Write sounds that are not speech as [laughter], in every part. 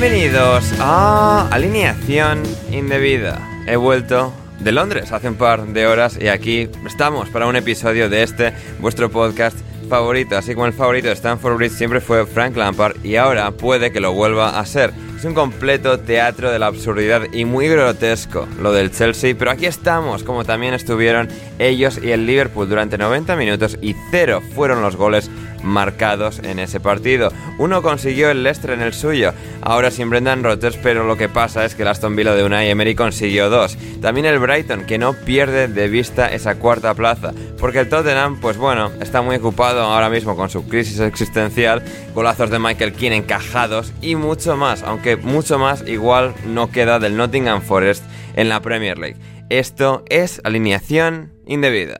Bienvenidos a Alineación Indebida. He vuelto de Londres hace un par de horas y aquí estamos para un episodio de este, vuestro podcast favorito. Así como el favorito de Stanford Bridge siempre fue Frank Lampard y ahora puede que lo vuelva a ser. Es un completo teatro de la absurdidad y muy grotesco lo del Chelsea, pero aquí estamos, como también estuvieron ellos y el Liverpool durante 90 minutos y cero fueron los goles marcados en ese partido. Uno consiguió el Leicester en el suyo, ahora sin Brendan Rodgers, pero lo que pasa es que el Aston Villa de Unai Emery consiguió dos. También el Brighton, que no pierde de vista esa cuarta plaza, porque el Tottenham, pues bueno, está muy ocupado ahora mismo con su crisis existencial, golazos de Michael Keane encajados y mucho más, aunque mucho más igual no queda del Nottingham Forest en la Premier League. Esto es alineación indebida.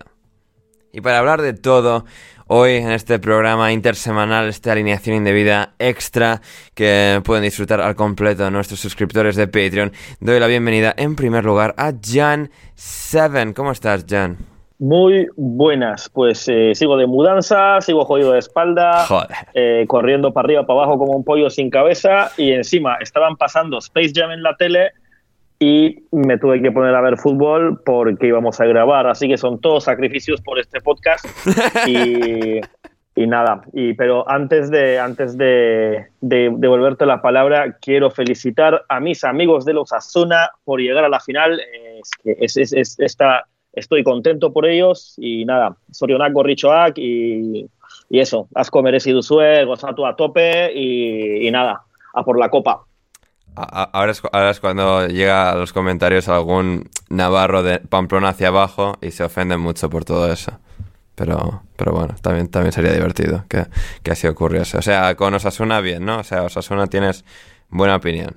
Y para hablar de todo, hoy en este programa intersemanal, esta alineación indebida extra que pueden disfrutar al completo nuestros suscriptores de Patreon, doy la bienvenida en primer lugar a Jan Seven. ¿Cómo estás, Jan? Muy buenas, pues eh, sigo de mudanza, sigo jodido de espalda, Joder. eh, corriendo para arriba, para abajo como un pollo sin cabeza y encima estaban pasando Space Jam en la tele y me tuve que poner a ver fútbol porque íbamos a grabar, así que son todos sacrificios por este podcast. Y, y nada, y, pero antes de, antes de, de devolverte la palabra, quiero felicitar a mis amigos de los Asuna por llegar a la final, es es, es, es- esta estoy contento por ellos. Y nada, Sorionako, Richoak y, y eso, asko merecido zue, gozatu a tope y, y nada, a por la copa. Ahora es, ahora es cuando llega a los comentarios algún navarro de Pamplona hacia abajo y se ofenden mucho por todo eso. Pero, pero bueno, también, también sería divertido que, que así ocurriese. O sea, con Osasuna bien, ¿no? O sea, Osasuna tienes buena opinión.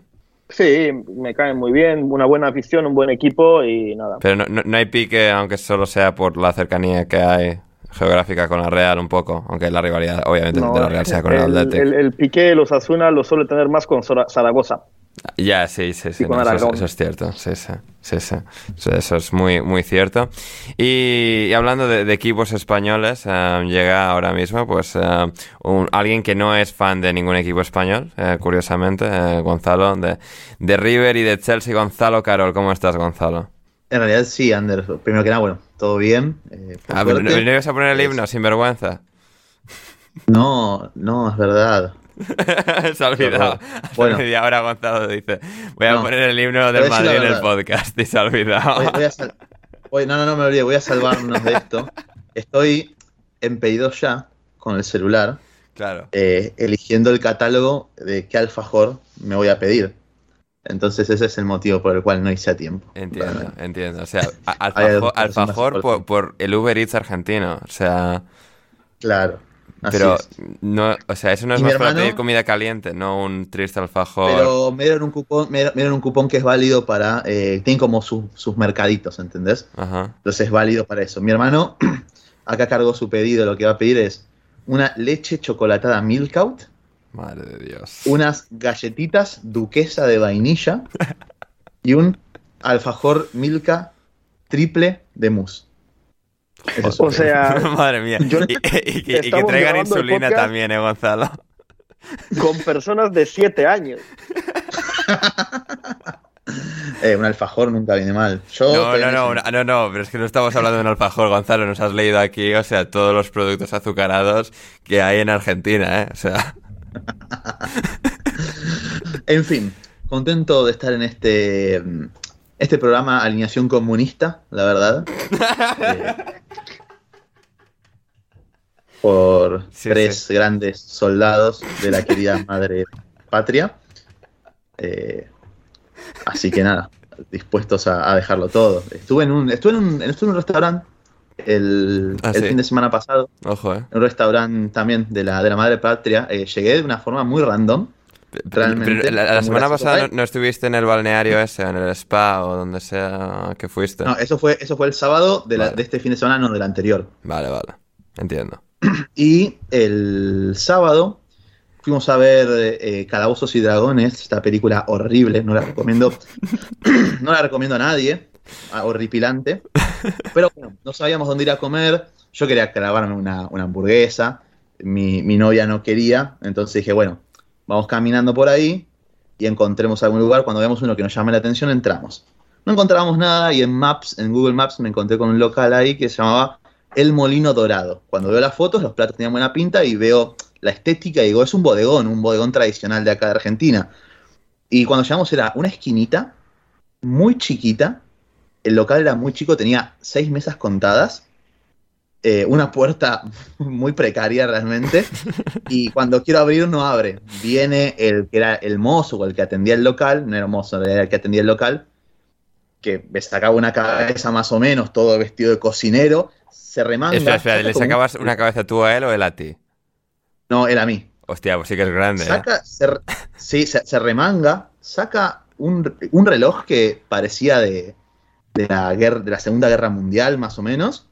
Sí, me caen muy bien, una buena afición, un buen equipo y nada. Pero no, no- no hay pique, aunque solo sea por la cercanía que hay geográfica con la Real un poco. Aunque la rivalidad, obviamente, No, de la Real sea con el, el, Athletic. el, el Piqué de los Asuna lo suele tener más con Zaragoza. Ya, sí, sí, sí, no, eso, es, Aragón. eso es cierto, sí, sí, sí, sí. Eso, eso es muy, muy cierto. Y, y hablando de, de equipos españoles, eh, llega ahora mismo, pues, eh, un- alguien que no es fan de ningún equipo español, eh, curiosamente, eh, Gonzalo, de, de River y de Chelsea, Gonzalo Carol, ¿cómo estás, Gonzalo? En realidad sí, Ander. Primero que nada, bueno, todo bien. eh, Ah, pero ¿no, ibas a poner el himno, sin vergüenza? No, no, es verdad. [laughs] Se ha olvidado. Hace [laughs] bueno. media hora Gonzalo dice, voy a No, poner el himno del Madrid en el podcast y se ha olvidado. Voy, voy a sal- voy- no, no, no me olvidé, voy a salvarnos de esto. Estoy en pedido ya con el celular Claro. eh, eligiendo el catálogo de qué alfajor me voy a pedir. Entonces ese es el motivo por el cual no hice a tiempo. Entiendo, entiendo. O sea, [laughs] alfajor, alfajor por, por el Uber Eats argentino. O sea, Claro. Pero no, o sea, eso no es más para hermano- pedir comida caliente, no un triste alfajor. Pero me dieron un cupón, me dieron un cupón que es válido para. Eh, tienen como su- sus mercaditos, ¿entendés? Ajá. Entonces es válido para eso. Mi hermano [clears throat] acá cargó su pedido, lo que va a pedir es una leche chocolatada Milk Out, Madre de Dios. unas galletitas duquesa de vainilla [laughs] y un alfajor Milka triple de mousse. Es O sea, [laughs] Madre mía. yo- y, y que, y que traigan insulina también, ¿eh, Gonzalo? con personas de 7 años. [laughs] Eh, un alfajor nunca viene mal. Yo No, no, no, no, no, pero es que no estamos hablando de un alfajor, Gonzalo. Nos has leído aquí, o sea, todos los productos azucarados que hay en Argentina, ¿eh? O sea, [laughs] En fin, contento de estar en este, este programa Alineación Comunista, la verdad. [laughs] Eh, por Sí, tres sí. grandes soldados de la querida [laughs] madre patria. Eh, así que nada, dispuestos a, a dejarlo todo. Estuve en un, estuve en un, estuve en un restaurante el, Ah, el sí. fin de semana pasado ojo, ¿eh? un restaurante también de la, de la madre patria. Eh, llegué de una forma muy random. Realmente, Pero la, semana pasada no, no estuviste en el balneario ese, en el spa o donde sea que fuiste. No, eso fue, eso fue el sábado de, la- Vale. de este fin de semana, no del anterior. Vale, vale. Entiendo. [clears throat] Y el sábado fuimos a ver eh, Calabozos y Dragones, esta película horrible, no la recomiendo, [laughs] [clears throat] no la recomiendo a nadie, horripilante. Pero bueno, no sabíamos dónde ir a comer, yo quería grabarme una, una hamburguesa, mi, mi novia no quería, entonces dije, bueno, vamos caminando por ahí y encontremos algún lugar, cuando veamos uno que nos llame la atención, entramos. No encontrábamos nada y en Maps, en Google Maps, me encontré con un local ahí que se llamaba El Molino Dorado. Cuando veo las fotos, los platos tenían buena pinta y veo la estética y digo, es un bodegón, un bodegón tradicional de acá de Argentina. Y cuando llegamos era una esquinita muy chiquita, el local era muy chico, tenía seis mesas contadas, eh, una puerta [laughs] muy precaria realmente, y [laughs] cuando quiero abrir no abre. Viene el que era el mozo o el que atendía el local, no era mozo, era el que atendía el local, que me sacaba una cabeza más o menos, todo vestido de cocinero, se remanga. espera, espera, ¿le un- sacabas una cabeza tú a él o él a ti? No, era a mí. Hostia, pues sí que es grande, ¿eh? Saca, se, sí, se, se remanga, saca un, un reloj que parecía de, de la guerra, de la Segunda Guerra Mundial, más o menos.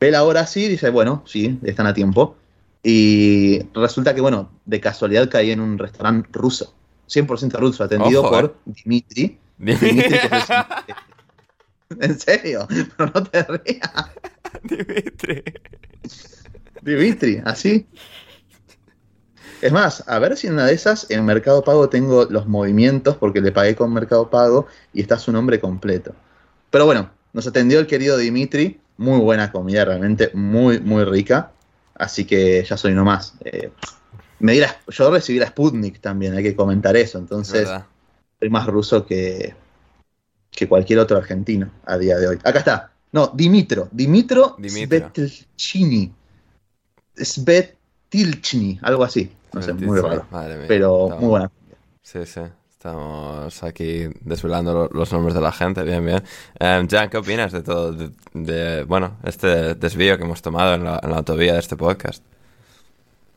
Ve la hora así y dice, bueno, sí, están a tiempo. Y resulta que, bueno, de casualidad caí en un restaurante ruso. 100% ruso, atendido Ojo, por eh. Dimitri. Dimitri, que es el- [laughs] En serio, pero no te rías. [laughs] Dimitri. Dimitri, así. Es más, a ver si en una de esas en Mercado Pago tengo los movimientos porque le pagué con Mercado Pago y está su nombre completo. Pero bueno, nos atendió el querido Dimitri, muy buena comida, realmente muy, muy rica. Así que ya soy nomás. Eh, me di la- yo recibí la Sputnik también, hay que comentar eso. Es Entonces, verdad. soy más ruso que, que cualquier otro argentino a día de hoy. Acá está. No, Dimitro. Dimitro, Dimitro. Svetlchini. Svetilchny, algo así. No sé, muy raro. Madre mía. Pero muy buena. Sí, sí. Estamos aquí desvelando lo- los nombres de la gente, bien, bien. Em, Jan, ¿qué opinas de todo, de, bueno, este desvío que hemos tomado en la, en la autovía de este podcast?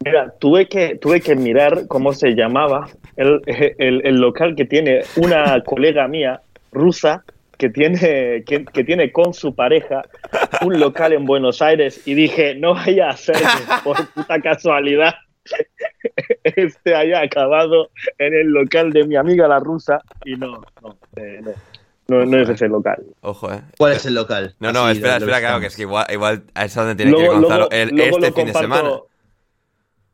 Mira, tuve que, tuve que mirar cómo se llamaba el, el- local que tiene una colega mía rusa que tiene, que, que tiene con su pareja un local en Buenos Aires y dije, no vaya a ser por puta casualidad [laughs] este haya acabado en el local de mi amiga la rusa y no, no, eh, no, no, no es ese local. Ojo, ¿eh? ¿Cuál es el local? No, no, Así espera, espera, claro, que es que igual, igual a es donde tiene que ir Gonzalo el- luego este lo fin de semana. comparto-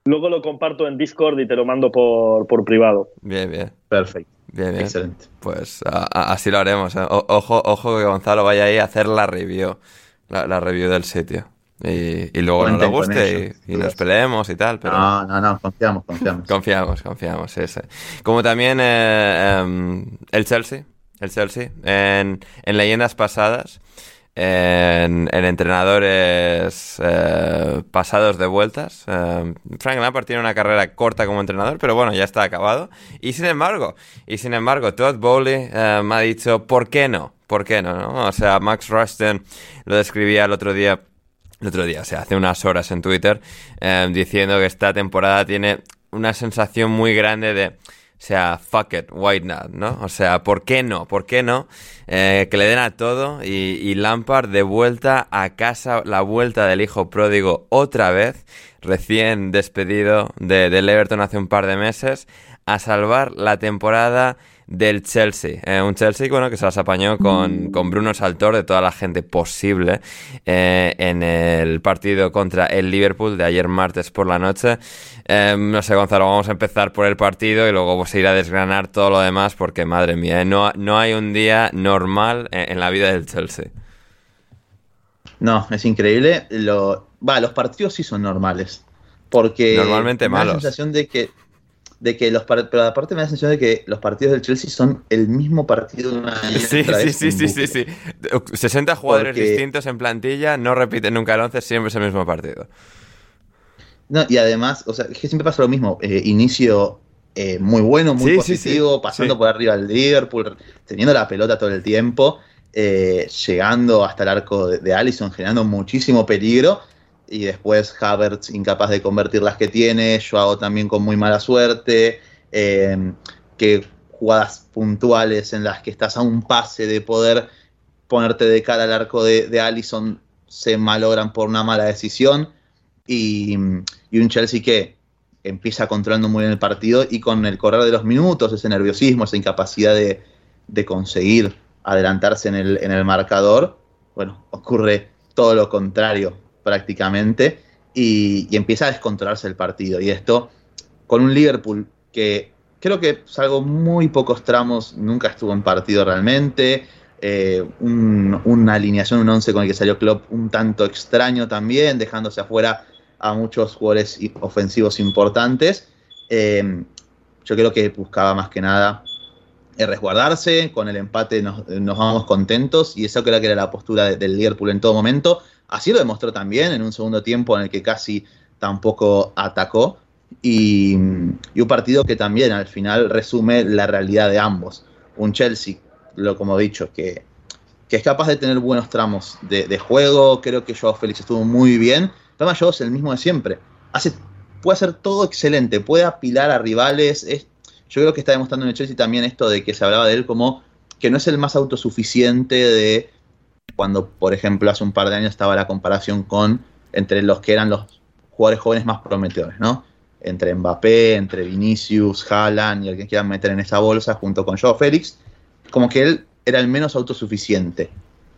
Luego lo comparto en Discord y te lo mando por, por privado. Bien, bien, Perfecto. bien, bien. Excelente. Pues a- a- así lo haremos. ¿eh? O- ojo, ojo que Gonzalo vaya ahí a hacer la review, la, la review del sitio. Y, y luego no le Cuenten con guste ello, y, y nos peleemos y tal, pero... No, no, no, confiamos, confiamos. Confiamos, confiamos, sí. Como también eh, em, el Chelsea, el Chelsea, en, en leyendas pasadas, en, entrenadores eh, pasados de vueltas. Eh, Frank Lampard tiene una carrera corta como entrenador, pero bueno, ya está acabado. Y sin embargo, y sin embargo, Todd Bowley eh, me ha dicho, ¿por qué no? ¿Por qué no, no? O sea, Max Rushton lo describía el otro día el otro día, o sea, hace unas horas en Twitter, diciendo que esta temporada tiene una sensación muy grande de o sea, fuck it, why not, ¿no? O sea, ¿por qué no? ¿Por qué no? Eh, que le den a todo y, Lampard de vuelta a casa, la vuelta del hijo pródigo otra vez, recién despedido de, del Everton hace un par de meses, a salvar la temporada del Chelsea. Eh, un Chelsea bueno, que se las apañó con, con, Bruno Saltor de toda la gente posible eh, en el partido contra el Liverpool de ayer martes por la noche. Eh, no sé, Gonzalo, vamos a empezar por el partido y luego a ir a desgranar todo lo demás porque, madre mía, no, no hay un día normal en, la vida del Chelsea. No, es increíble. Lo, va, los partidos sí son normales. Porque normalmente me malos. La sensación de que de que los pero aparte me da la sensación de que los partidos del Chelsea son el mismo partido de una sí, sí, sí, sí, sí, sí, 60 jugadores distintos en plantilla, no repiten nunca el 11, siempre es el mismo partido. No, y además, o sea, es que siempre pasa lo mismo. Eh, inicio eh, muy bueno, muy positivo, pasando por arriba al Liverpool, teniendo la pelota todo el tiempo, eh, llegando hasta el arco de, de Allison, generando muchísimo peligro y después Havertz incapaz de convertir las que tiene, Joao también con muy mala suerte, em, que jugadas puntuales en las que estás a un pase de poder ponerte de cara al arco de, de Allison se malogran por una mala decisión. Y, un Chelsea que empieza controlando muy bien el partido y con el correr de los minutos, ese nerviosismo, esa incapacidad de, conseguir adelantarse en el, en el marcador, bueno, ocurre todo lo contrario prácticamente y, empieza a descontrolarse el partido. Y esto con un Liverpool que creo que salvo muy pocos tramos nunca estuvo en partido realmente. Eh, una alineación, un 11 con el que salió Klopp un tanto extraño también, dejándose afuera a muchos jugadores ofensivos importantes. Eh, yo creo que buscaba más que nada resguardarse, con el empate nos, vamos contentos y eso creo que era la postura del Liverpool en todo momento. Así lo demostró también en un segundo tiempo en el que casi tampoco atacó. Y, un partido que también al final resume la realidad de ambos. Un Chelsea, lo como he dicho, que, es capaz de tener buenos tramos de, juego. Creo que Joao Félix estuvo muy bien. Pero Joao es el mismo de siempre. Hace, puede hacer todo excelente, puede apilar a rivales. Yo creo que está demostrando en el Chelsea también esto de que se hablaba de él como que no es el más autosuficiente de cuando, por ejemplo, hace un par de años estaba la comparación con entre los que eran los jugadores jóvenes más prometedores, ¿no? Entre Mbappé, entre Vinicius, Haaland y el que quieran meter en esa bolsa junto con Joe Félix, como que él era el menos autosuficiente.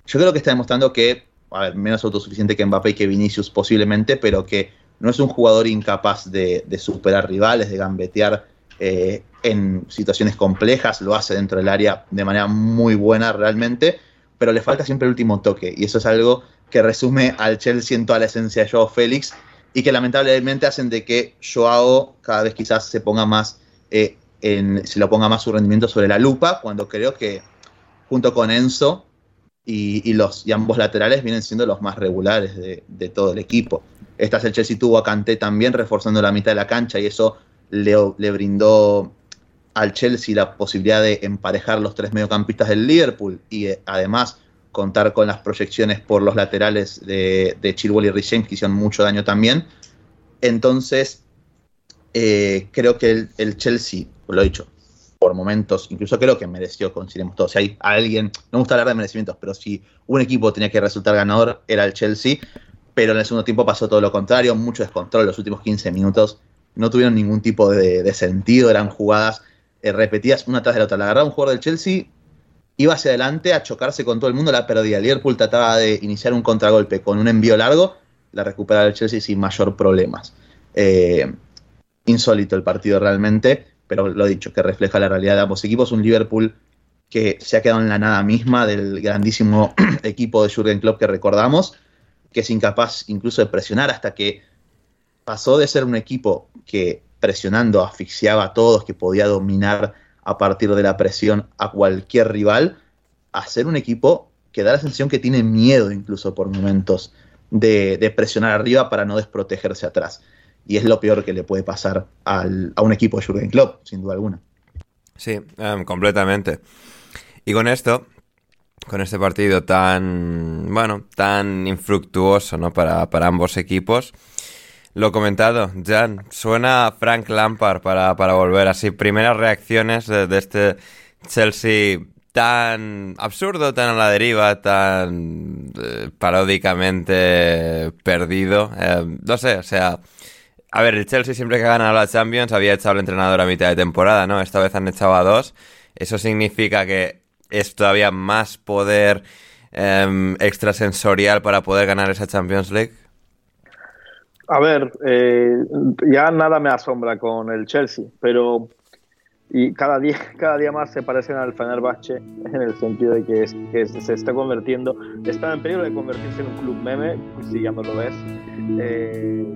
Yo creo que está demostrando que, a ver, menos autosuficiente que Mbappé y que Vinicius posiblemente, pero que no es un jugador incapaz de, superar rivales, de gambetear eh, en situaciones complejas, lo hace dentro del área de manera muy buena realmente pero le falta siempre el último toque. Y eso es algo que resume al Chelsea en toda la esencia de Joao Félix y que lamentablemente hacen de que Joao cada vez quizás se ponga más, eh, se lo ponga más su rendimiento sobre la lupa, cuando creo que junto con Enzo y, los, y ambos laterales vienen siendo los más regulares de, todo el equipo. Esta es el Chelsea tuvo a Kanté también reforzando la mitad de la cancha y eso le, le brindó al Chelsea la posibilidad de emparejar los tres mediocampistas del Liverpool y eh, además contar con las proyecciones por los laterales de, de Chilwell y Richens que hicieron mucho daño también. Entonces, eh, creo que el, Chelsea, lo he dicho, por momentos, incluso creo que mereció, consideremos todos. Si hay alguien, no me gusta hablar de merecimientos, pero si un equipo tenía que resultar ganador, era el Chelsea. Pero en el segundo tiempo pasó todo lo contrario, mucho descontrol. Los últimos 15 minutos no tuvieron ningún tipo de, de sentido, eran jugadas eh, repetidas una tras de la otra. La agarraba un jugador del Chelsea, iba hacia adelante a chocarse con todo el mundo, la perdía. Liverpool trataba de iniciar un contragolpe con un envío largo, la recuperaba el Chelsea sin mayor problemas. Eh, insólito el partido realmente, pero lo dicho, que refleja la realidad de ambos equipos. Un Liverpool que se ha quedado en la nada misma del grandísimo [clears throat] equipo de Jurgen Klopp que recordamos, que es incapaz incluso de presionar hasta que pasó de ser un equipo que presionando, asfixiaba a todos, que podía dominar a partir de la presión a cualquier rival, a un equipo que da la sensación que tiene miedo incluso por momentos de, presionar arriba para no desprotegerse atrás. Y es lo peor que le puede pasar al, a un equipo de Jurgen Klopp, sin duda alguna. Sí, em, completamente. Y con esto, con este partido tan, bueno, tan infructuoso, ¿no? Para, para ambos equipos. Lo comentado, Jan, suena Frank Lampard para, para volver así. Primeras reacciones de, este Chelsea tan absurdo, tan a la deriva, tan eh, paródicamente perdido. Eh, no sé, o sea... A ver, el Chelsea siempre que ha ganado la Champions había echado al entrenador a mitad de temporada, ¿no? Esta vez han echado a dos. Eso significa que es todavía más poder eh, extrasensorial para poder ganar esa Champions League. A ver, eh, ya nada me asombra con el Chelsea, pero y cada día, [laughs] cada día más se parecen al Fenerbahce en el sentido de que, es, se está convirtiendo, está en peligro de convertirse en un club meme, pues si ya no lo ves. Eh...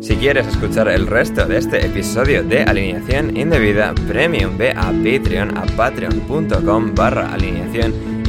Si quieres escuchar el resto de este episodio de Alineación Indebida Premium, ve a Patreon a patreon.com barra alineación